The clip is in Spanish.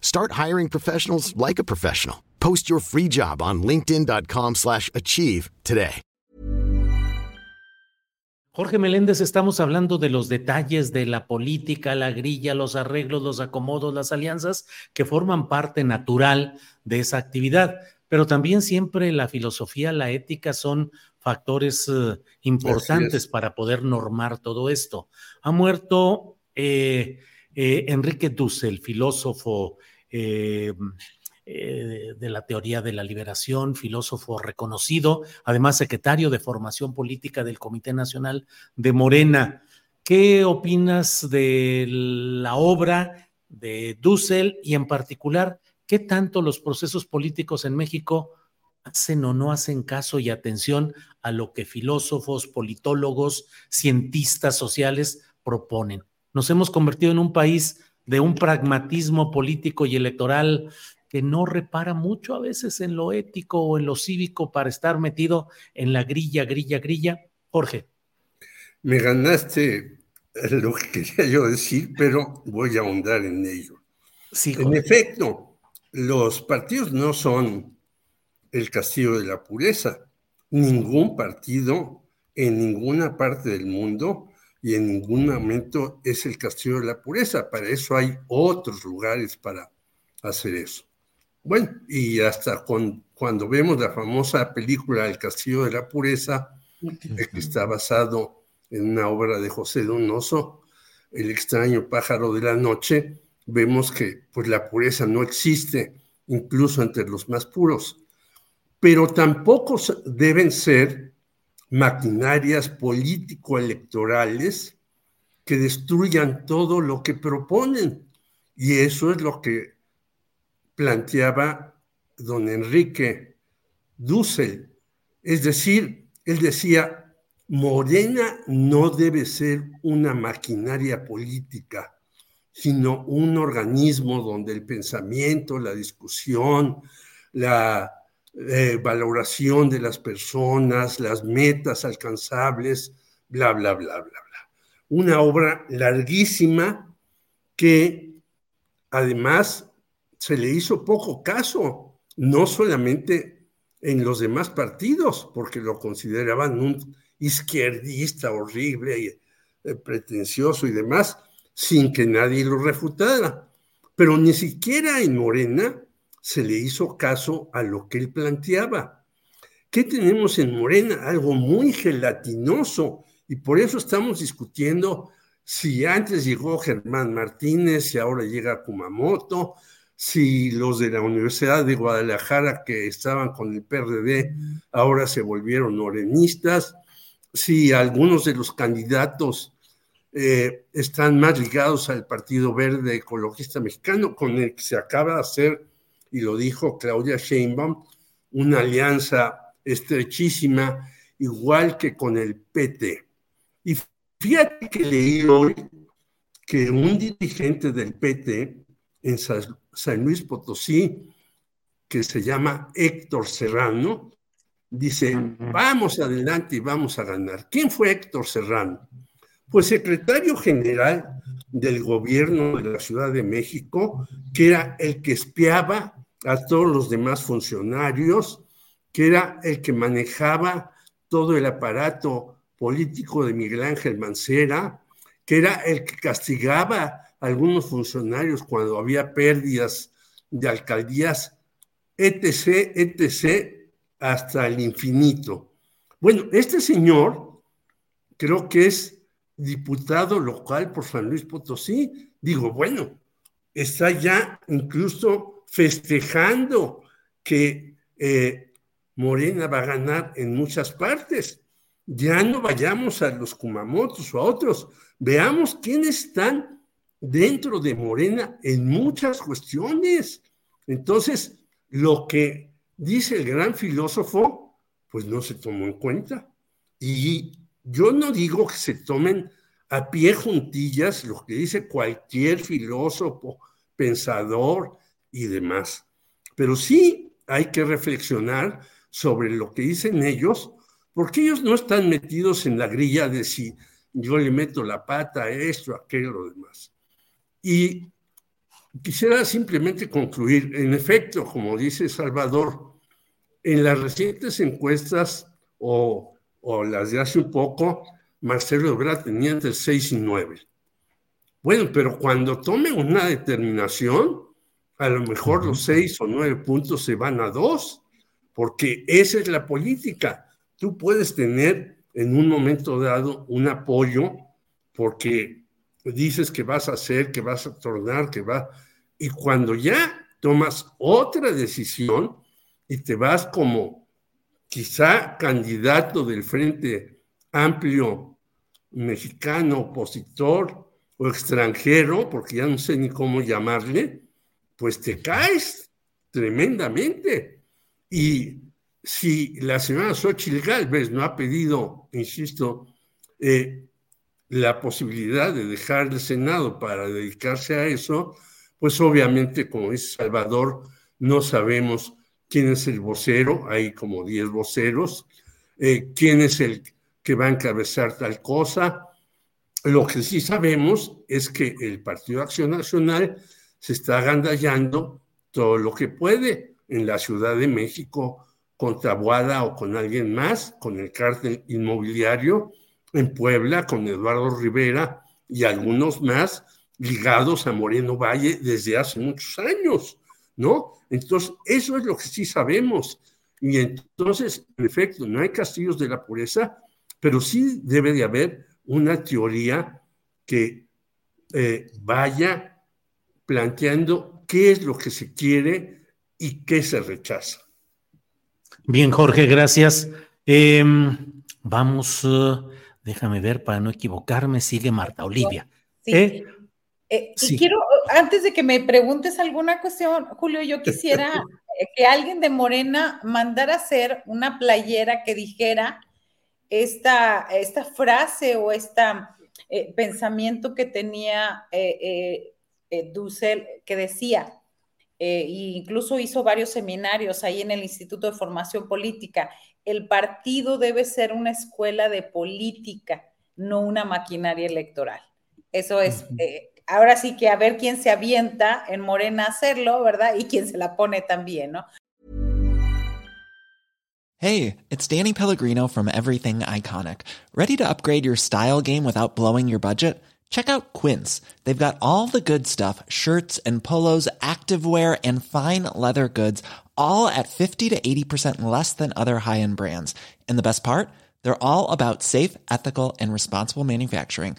Start hiring professionals like a professional. Post your free job on linkedin.com/achieve slash achieve today. Jorge Meléndez, estamos hablando de los detalles de la política, la grilla, los arreglos, los acomodos, las alianzas que forman parte natural de esa actividad. Pero también siempre la filosofía, la ética son factores eh, importantes para poder normar todo esto. Ha muerto eh, eh, Enrique Dussel, filósofo eh, eh, de la teoría de la liberación, filósofo reconocido, además secretario de formación política del Comité Nacional de Morena. ¿Qué opinas de la obra de Dussel y en particular, qué tanto los procesos políticos en México hacen o no hacen caso y atención a lo que filósofos, politólogos, cientistas sociales proponen? Nos hemos convertido en un país de un pragmatismo político y electoral que no repara mucho a veces en lo ético o en lo cívico para estar metido en la grilla, grilla, grilla. Jorge. Me ganaste lo que quería yo decir, pero voy a ahondar en ello. Sí, en efecto, los partidos no son el castigo de la pureza. Ningún partido en ninguna parte del mundo y en ningún momento es el castillo de la pureza. Para eso hay otros lugares para hacer eso. Bueno, y hasta con, cuando vemos la famosa película El castillo de la pureza, que está basado en una obra de José Donoso, El extraño pájaro de la noche, vemos que pues la pureza no existe incluso entre los más puros, pero tampoco deben ser maquinarias político-electorales que destruyan todo lo que proponen. Y eso es lo que planteaba don Enrique Dussel. Es decir, él decía, Morena no debe ser una maquinaria política, sino un organismo donde el pensamiento, la discusión, la eh, valoración de las personas, las metas alcanzables, bla, bla, bla, bla, bla. Una obra larguísima que además se le hizo poco caso, no solamente en los demás partidos, porque lo consideraban un izquierdista horrible y eh, pretencioso y demás, sin que nadie lo refutara. Pero ni siquiera en Morena se le hizo caso a lo que él planteaba. ¿Qué tenemos en Morena? Algo muy gelatinoso y por eso estamos discutiendo si antes llegó Germán Martínez y ahora llega Kumamoto, si los de la Universidad de Guadalajara que estaban con el PRD ahora se volvieron morenistas, si algunos de los candidatos eh, están más ligados al Partido Verde Ecologista Mexicano, con el que se acaba de hacer y lo dijo Claudia Sheinbaum, una alianza estrechísima, igual que con el PT. Y fíjate que leí hoy que un dirigente del PT en San Luis Potosí, que se llama Héctor Serrano, dice, vamos adelante y vamos a ganar. ¿Quién fue Héctor Serrano? Pues secretario general del gobierno de la Ciudad de México, que era el que espiaba a todos los demás funcionarios, que era el que manejaba todo el aparato político de Miguel Ángel Mancera, que era el que castigaba a algunos funcionarios cuando había pérdidas de alcaldías, etc., etc., hasta el infinito. Bueno, este señor creo que es diputado local por San Luis Potosí. Digo, bueno, está ya incluso festejando que eh, Morena va a ganar en muchas partes. Ya no vayamos a los Kumamotos o a otros, veamos quiénes están dentro de Morena en muchas cuestiones. Entonces, lo que dice el gran filósofo, pues no se tomó en cuenta. Y yo no digo que se tomen a pie juntillas lo que dice cualquier filósofo, pensador y demás, pero sí hay que reflexionar sobre lo que dicen ellos, porque ellos no están metidos en la grilla de si yo le meto la pata a esto, a aquello, lo demás. Y quisiera simplemente concluir, en efecto, como dice Salvador, en las recientes encuestas o, las de hace un poco, Marcelo Ebrard tenía entre 6 y 9. Bueno, pero cuando tome una determinación, a lo mejor los 6 o 9 puntos se van a 2, porque esa es la política. Tú puedes tener en un momento dado un apoyo porque dices que vas a hacer, que vas a tornar, que va... Y cuando ya tomas otra decisión y te vas como quizá candidato del Frente Amplio mexicano, opositor o extranjero, porque ya no sé ni cómo llamarle, pues te caes tremendamente. Y si la señora Xochitl Galvez no ha pedido, insisto, eh, la posibilidad de dejar el Senado para dedicarse a eso, pues obviamente, como dice Salvador, no sabemos quién es el vocero, hay como 10 voceros, eh, quién es el que va a encabezar tal cosa. Lo que sí sabemos es que el Partido Acción Nacional se está agandallando todo lo que puede en la Ciudad de México, con Tabuada o con alguien más, con el cártel inmobiliario en Puebla, con Eduardo Rivera y algunos más ligados a Moreno Valle desde hace muchos años, ¿no? Entonces, eso es lo que sí sabemos. Y entonces, en efecto, no hay castillos de la pureza, pero sí debe de haber una teoría que eh, vaya planteando qué es lo que se quiere y qué se rechaza. Bien, Jorge, gracias. Em, vamos, uh, déjame ver para no equivocarme, sigue Marta Olivia. Sí, ¿Eh? Eh, y quiero, antes de que me preguntes alguna cuestión, Julio, yo quisiera que alguien de Morena mandara hacer una playera que dijera esta, esta frase o este pensamiento que tenía Dussel, que decía, eh, incluso hizo varios seminarios ahí en el Instituto de Formación Política. El partido debe ser una escuela de política, no una maquinaria electoral. Eso es, eh, ahora sí que a ver quién se avienta en Morena a hacerlo, ¿verdad? Y quién se la pone también, ¿no? Hey, it's Danny Pellegrino from Everything Iconic. ¿Ready to upgrade your style game without blowing your budget? Check out Quince. They've got all the good stuff shirts and polos, activewear, and fine leather goods, all at 50 to 80% less than other high end brands. And the best part? They're all about safe, ethical, and responsible manufacturing.